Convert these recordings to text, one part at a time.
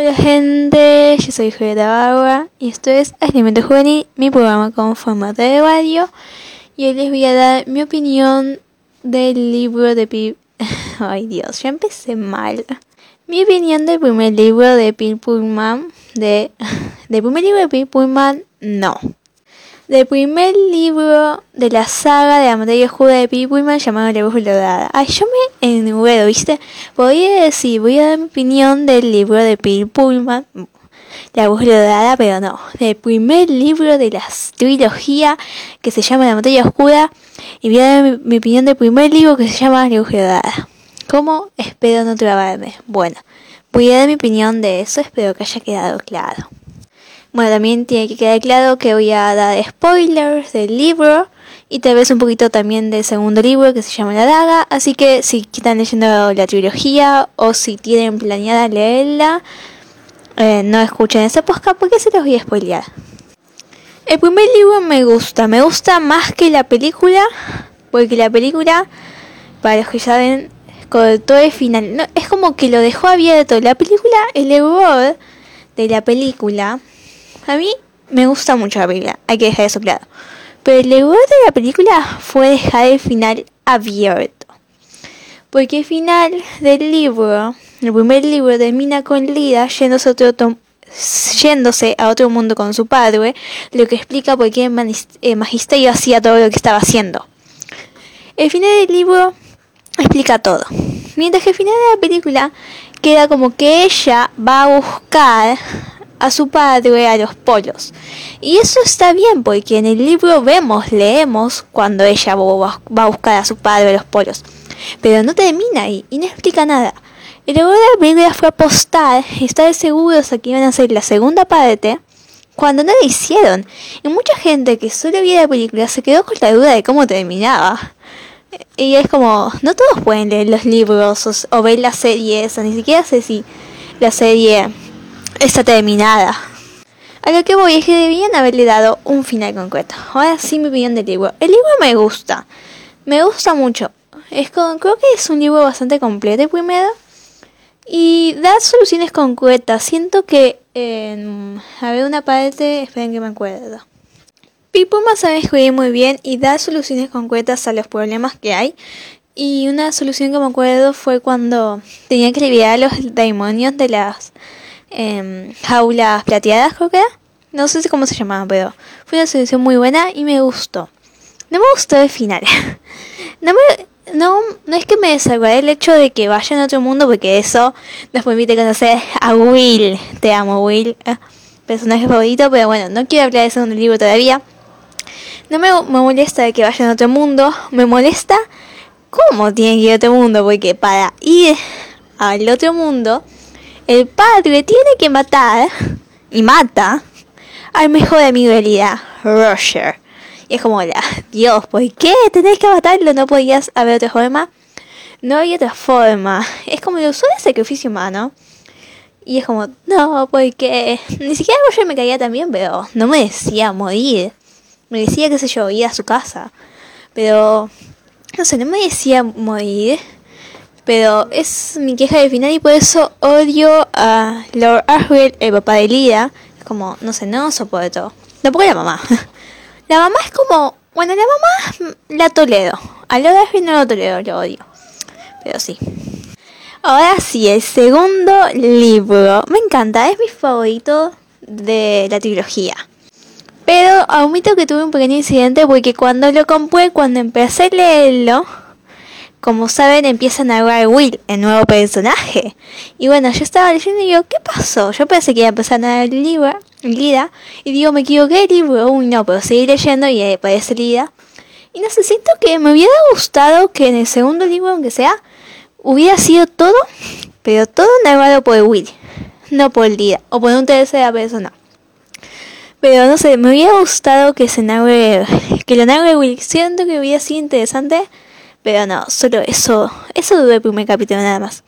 Hola gente, yo soy Julieta Barba y esto es Alimento Juvenil, mi programa con formato de radio. Y hoy les voy a dar mi opinión del libro de Pip... Ay Dios, ya empecé mal. Mi opinión del primer libro de Pip Pullman, de... del primer libro de Pip Pullman, no del primer libro de la saga de la materia oscura de Pip Pullman llamado La Dorada. Ay, yo me enredo, ¿viste? Podría decir, voy a dar mi opinión del libro de Pip Pullman, La Brújula Dorada, pero no. Del primer libro de la trilogía que se llama La materia oscura y voy a dar mi, opinión del primer libro que se llama La Dorada. ¿Cómo? Espero no trabarme. Bueno, voy a dar mi opinión de eso, espero que haya quedado claro. Bueno, también tiene que quedar claro que voy a dar spoilers del libro y tal vez un poquito también del segundo libro que se llama La Daga. Así que si están leyendo la trilogía o si tienen planeada leerla, eh, no escuchen ese podcast porque se los voy a spoilear. El primer libro me gusta, me gusta más que la película, porque la película, para los que saben, todo el final. No, es como que lo dejó abierto. La película, el error de la película a mí me gusta mucho la película, hay que dejar eso claro. Pero el error de la película fue dejar el final abierto. Porque el final del libro, el primer libro, termina con Lida yéndose a otro, yéndose a otro mundo con su padre, lo que explica por qué el magisterio hacía todo lo que estaba haciendo. El final del libro explica todo. Mientras que el final de la película queda como que ella va a buscar a su padre a los polos. Y eso está bien porque en el libro vemos, leemos cuando ella va a buscar a su padre a los polos. Pero no termina ahí y no explica nada. El error de la película fue apostar y estar seguros de que iban a hacer la segunda parte cuando no la hicieron. Y mucha gente que solo vio la película se quedó con la duda de cómo terminaba. Y es como, no todos pueden leer los libros o, ver las series, o ni siquiera sé si la serie está terminada. A lo que voy es que debían haberle dado un final concreto. Ahora sí mi opinión del libro. El libro me gusta. Me gusta mucho. Es creo que es un libro bastante completo primero. Y da soluciones concretas. Siento que... en a ver una parte... Esperen que me acuerdo. Pipuma sabe escribir muy bien y da soluciones concretas a los problemas que hay. Y una solución que me acuerdo fue cuando tenía que liberar a los demonios de las eh, jaulas plateadas, creo que. No sé cómo se llamaba, pero fue una solución muy buena y me gustó. No me gustó el final. no me, no, no es que me desagradé el hecho de que vayan a otro mundo, porque eso nos permite conocer a Will. Te amo, Will. Ah, personaje favorito, pero bueno, no quiero hablar de eso en el libro todavía. No me, me molesta de que vayan a otro mundo, me molesta cómo tienen que ir a otro mundo, porque para ir al otro mundo el padre tiene que matar, y mata, al mejor amigo de Lida, Roger. Y es como, Dios, ¿por qué tenés que matarlo? ¿No podías haber otra forma? No había otra forma. Es como el uso de sacrificio humano. Y es como, no, porque ni siquiera Roger me caía también, pero no me decía morir. Me decía, qué sé yo, ir a su casa. Pero, no sé, no me decía morir. Pero es mi queja de final y por eso odio a Lord Asriel, el papá de Lida. Es como, no sé, no soporto. Tampoco la mamá. La mamá es como, bueno, la mamá la tolero. A Lord Asriel no lo tolero, lo odio. Pero sí. Ahora sí, el segundo libro. Me encanta, es mi favorito de la trilogía. Pero admito que tuve un pequeño incidente porque cuando lo compré, cuando empecé a leerlo, como saben, empiezan a hablar Will, el nuevo personaje. Y bueno, yo estaba leyendo y digo, ¿qué pasó? Yo pensé que iba a empezar a el libro, Lida, y digo, me equivoqué el libro, uy no, pero seguí leyendo y aparece Lida. Y no sé, siento que me hubiera gustado que en el segundo libro, aunque sea, hubiera sido todo, pero todo narrado por Will, no por Lida, o por un tercera persona. Pero no sé, me hubiera gustado que se narre, que lo narre Will. Siento que hubiera sido interesante pero no, solo eso, eso duró el primer capítulo nada más.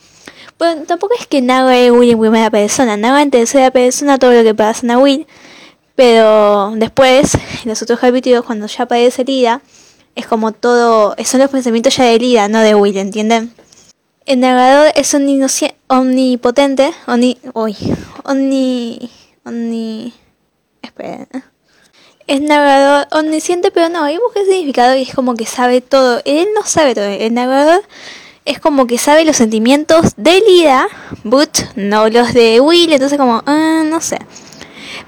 Bueno, tampoco es que Nago es Will en primera persona, Nago en tercera persona todo lo que pasa en Will. Pero después, en los otros capítulos, cuando ya aparece Lida, es como todo, son los pensamientos ya de Lida, no de Will, ¿entienden? El narrador es omnipotente, omni, uy, omni, omni, esperen. Es narrador omnisciente, pero no, hay busca significado y es como que sabe todo. Él no sabe todo. El narrador es como que sabe los sentimientos de Lida, but no los de Will, entonces como, uh, no sé.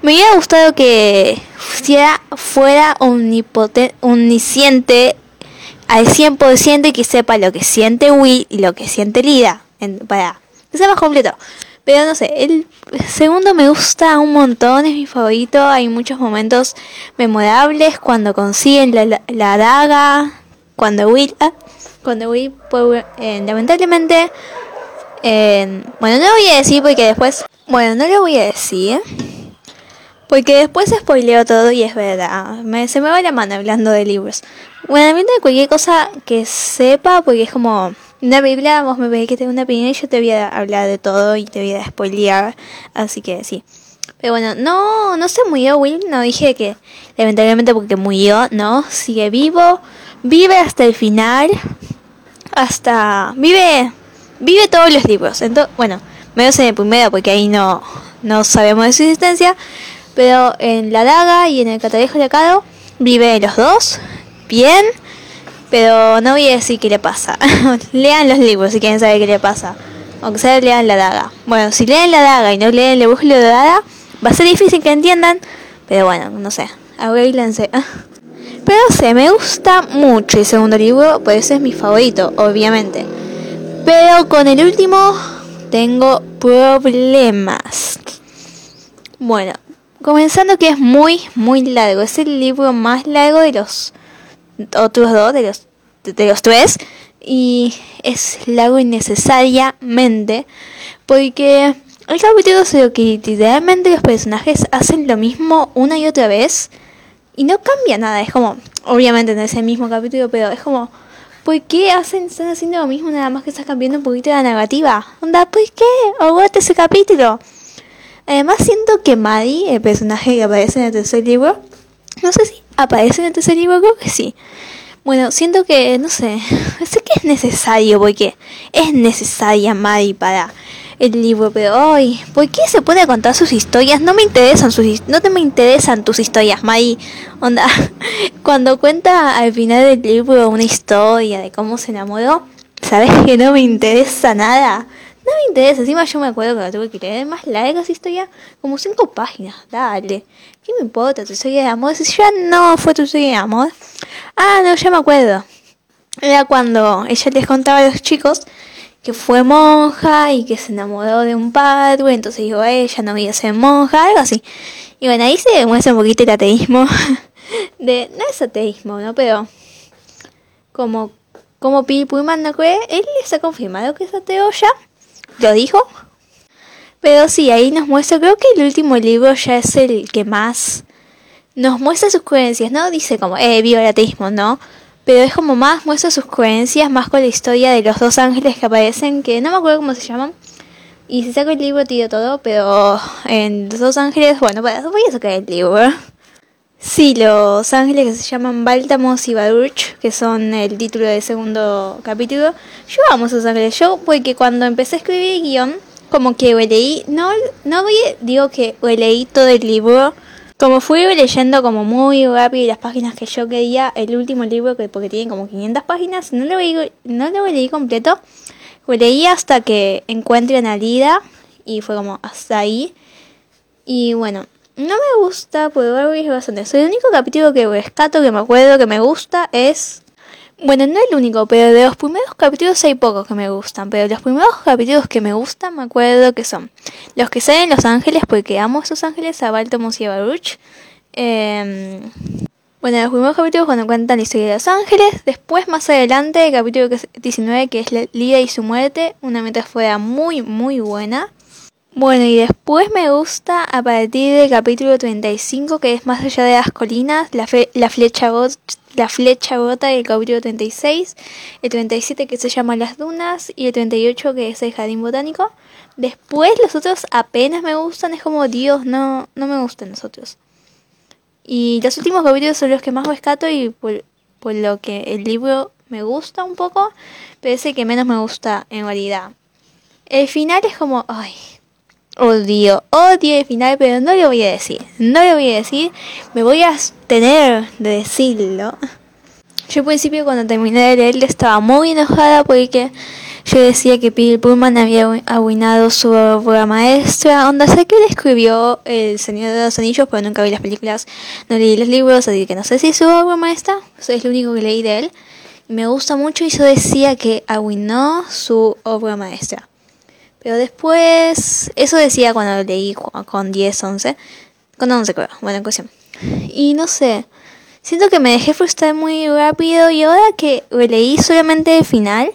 Me hubiera gustado que fuera, fuera omnipotente, omnisciente al 100% y que sepa lo que siente Will y lo que siente Lida. para que sea más completo. Pero no sé, el segundo me gusta un montón, es mi favorito. Hay muchos momentos memorables cuando consiguen la, la, daga, cuando Will, ah, cuando Will, eh, lamentablemente, eh, bueno, no lo voy a decir porque después, bueno, no lo voy a decir. Porque después spoileo todo y es verdad. Me, se me va la mano hablando de libros. Bueno, de cualquier cosa que sepa, porque es como una Biblia, vos me veis que tengo una opinión y yo te voy a hablar de todo y te voy a. Así que sí. Pero bueno, no, no se murió Will, no dije que lamentablemente porque murió, no, sigue vivo, vive hasta el final, hasta, vive, vive todos los libros. Entonces, bueno, menos en el primero porque ahí no, no sabemos de su existencia, pero en La Daga y en el Catalejo de vive los dos, bien. Pero no voy a decir qué le pasa. lean los libros si quieren saber qué le pasa. Aunque sea lean La Daga. Bueno, si leen La Daga y no leen El Búsqueda de Daga, va a ser difícil que entiendan. Pero bueno, no sé. Arreglense. Pero sé, me gusta mucho el segundo libro, pues ese es mi favorito, obviamente. Pero con el último tengo problemas. Bueno, Comenzando que es muy, muy largo. Es el libro más largo de los otros dos, de los, de los tres. Y es largo innecesariamente. Porque el capítulo se lo que literalmente los personajes hacen lo mismo una y otra vez. Y no cambia nada. Es como, obviamente no es el mismo capítulo, pero es como... ¿Por qué hacen, están haciendo lo mismo nada más que estás cambiando un poquito la narrativa? Onda, ¿por qué? Aguante ese capítulo. Además siento que Maddie, el personaje que aparece en el tercer libro, no sé si aparece en el tercer libro, creo que sí. Bueno, siento que, no sé, sé que es necesario, porque es necesaria Maddie para el libro, pero hoy, ¿por qué se puede contar sus historias? No me interesan sus no te me interesan tus historias, Maddie. Onda, cuando cuenta al final del libro una historia de cómo se enamoró, sabes que no me interesa nada. No me interesa, encima yo me acuerdo que la tuve que leer más larga esa historia, como cinco páginas, dale. ¿Qué me importa tu historia de amor? Si ya no fue tu historia de amor. Ah, no, ya me acuerdo. Era cuando ella les contaba a los chicos que fue monja y que se enamoró de un padre, entonces dijo, ella no voy a ser monja, algo así. Y bueno, ahí se demuestra un poquito el ateísmo. de, no es ateísmo, ¿no? Pero como, como Pili Pullman no cree, él les ha confirmado que es ateo ya lo dijo. Pero sí, ahí nos muestra, creo que el último libro ya es el que más nos muestra sus creencias, ¿no? Dice como, eh, ateísmo, ¿no? Pero es como más muestra sus creencias, más con la historia de los dos ángeles que aparecen, que no me acuerdo cómo se llaman. Y si saco el libro tiro todo, pero en los dos ángeles, bueno, voy a sacar el libro. Sí, los ángeles que se llaman Baltamos y Baruch, que son el título del segundo capítulo. Yo amo esos ángeles. Yo, porque cuando empecé a escribir guion, como que leí, no, no digo que leí todo el libro. Como fui leyendo como muy rápido las páginas que yo quería, el último libro, que porque tiene como 500 páginas, no lo, leí, no lo leí completo. Leí hasta que encuentre una Lida y fue como hasta ahí. Y bueno, no me gusta, puedo ver bastante. el único capítulo que rescato, que me acuerdo, que me gusta es... Bueno, no el único, pero de los primeros capítulos hay pocos que me gustan. Pero los primeros capítulos que me gustan me acuerdo que son los que salen Los Ángeles, porque amo a esos ángeles, a Baltimore y a Baruch. Eh, bueno, los primeros capítulos cuando cuentan la historia de Los Ángeles. Después, más adelante, el capítulo 19, que es Lida y su muerte. Una metáfora muy, muy buena. Bueno, y después me gusta a partir del capítulo 35, que es Más allá de las colinas, la, flecha la flecha bota del capítulo 36, el 37 que se llama Las Dunas y el 38 que es el Jardín Botánico. Después los otros apenas me gustan, es como Dios, no, no me gustan los otros. Y los últimos capítulos son los que más rescato y por, por lo que el libro me gusta un poco, pero es el que menos me gusta en realidad. El final es como, ay, odio, odio el final, pero no lo voy a decir, no lo voy a decir, me voy a tener de decirlo. Yo al principio cuando terminé de leer estaba muy enojada porque yo decía que Peter Pullman había arruinado su obra maestra, onda sé que él escribió El Señor de los Anillos, pero nunca vi las películas, no leí los libros, así que no sé si es su obra maestra, eso es lo único que leí de él. Me gusta mucho y yo decía que arruinó su obra maestra. Pero después, eso decía cuando lo leí con 10, 11, con 11 creo, bueno, en cuestión. Y no sé, siento que me dejé frustrar muy rápido y ahora que leí solamente el final,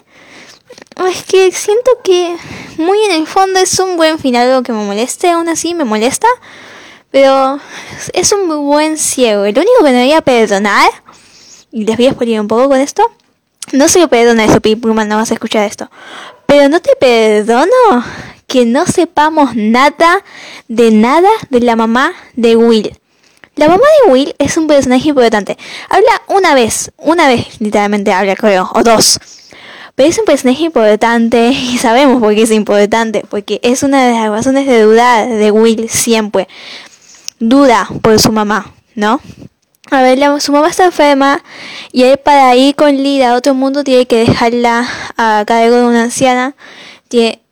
es que siento que muy en el fondo es un buen final, algo que me moleste, aún así me molesta. Pero es un muy buen ciego. El único que no voy a perdonar, y les voy a explicar un poco con esto, no se lo perdona eso, Puma, no vas a escuchar esto. Pero no te perdono que no sepamos nada de nada de la mamá de Will. La mamá de Will es un personaje importante. Habla una vez, una vez literalmente habla, creo, o dos. Pero es un personaje importante y sabemos por qué es importante, porque es una de las razones de dudar de Will siempre. Duda por su mamá, ¿no? A ver, su mamá está enferma y él para ir con Lida a otro mundo tiene que dejarla a cargo de una anciana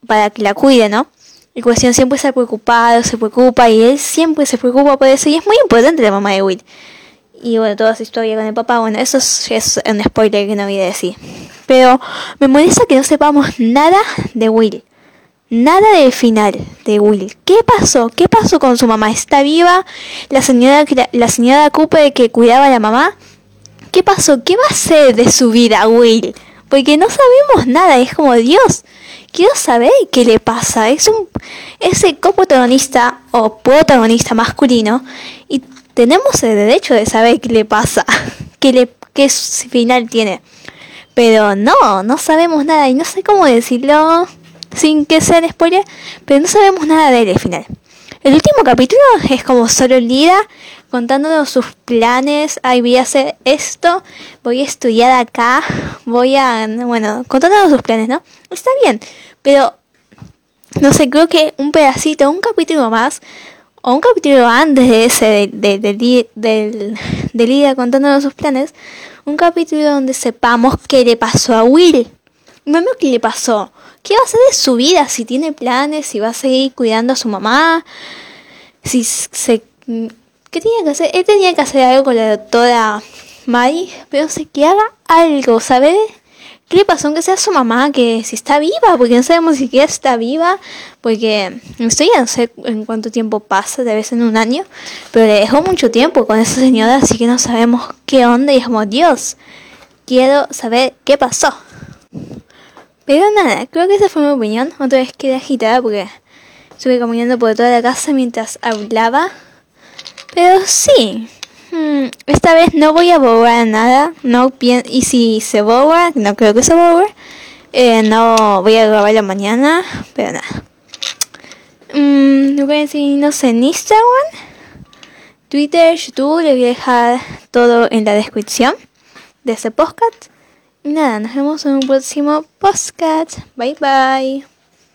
para que la cuide, ¿no? Y cuestión siempre está preocupado, se preocupa y él siempre se preocupa por eso y es muy importante la mamá de Will. Y bueno, toda su historia con el papá, bueno, eso es, es un spoiler que no voy a decir. Pero me molesta que no sepamos nada de Will. Nada del final de Will. ¿Qué pasó? ¿Qué pasó con su mamá? ¿Está viva? La señora, la señora Cooper que cuidaba a la mamá. ¿Qué pasó? ¿Qué va a ser de su vida Will? Porque no sabemos nada. Es como Dios. Quiero saber qué le pasa. Es un ese coprotagonista o protagonista masculino y tenemos el derecho de saber qué le pasa, qué le qué final tiene. Pero no, no sabemos nada y no sé cómo decirlo sin que sea spoiler, pero no sabemos nada de él al final. El último capítulo es como solo Lida contándonos sus planes. Ay, voy a hacer esto, voy a estudiar acá, voy a. Bueno, contándonos sus planes, ¿no? Está bien, pero. No sé, creo que un pedacito, un capítulo más, o un capítulo antes de ese, de, de, de, de Lida contándonos sus planes, un capítulo donde sepamos qué le pasó a Will. Mami, ¿qué le pasó? ¿Qué va a hacer de su vida? Si tiene planes, si va a seguir cuidando a su mamá, si se... ¿Qué tenía que hacer? Él tenía que hacer algo con la doctora Mari, pero sé que haga algo, ¿sabes? ¿Qué le pasó aunque sea su mamá? Que si está viva, porque no sabemos si está viva, porque estoy ya no sé en cuánto tiempo pasa, debe ser en un año, pero le dejó mucho tiempo con esa señora, así que no sabemos qué onda y como Dios, quiero saber qué pasó. Pero nada, creo que esa fue mi opinión. Otra vez quedé agitada porque estuve caminando por toda la casa mientras hablaba. Pero sí, Hmm, esta vez no voy a borrar nada. No y si se borra, no creo que se borre. Eh, no voy a grabar la mañana, pero nada. Mm, voy a decir, no sé, en Instagram, Twitter, YouTube, les voy a dejar todo en la descripción de este podcast. Nada, nos vemos en un próximo podcast. Bye bye.